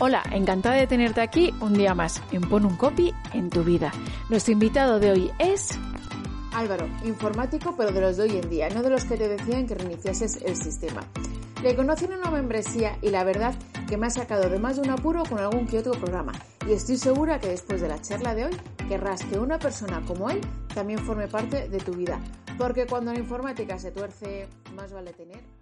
Hola, encantada de tenerte aquí un día más en Pon un Copy en tu vida. Nuestro invitado de hoy es Álvaro, informático pero de los de hoy en día, no de los que te decían que reiniciases el sistema. Le conocí en una membresía y la verdad que me ha sacado de más de un apuro con algún que otro programa. Y estoy segura que después de la charla de hoy querrás que una persona como él también forme parte de tu vida. Porque cuando la informática se tuerce, más vale tener.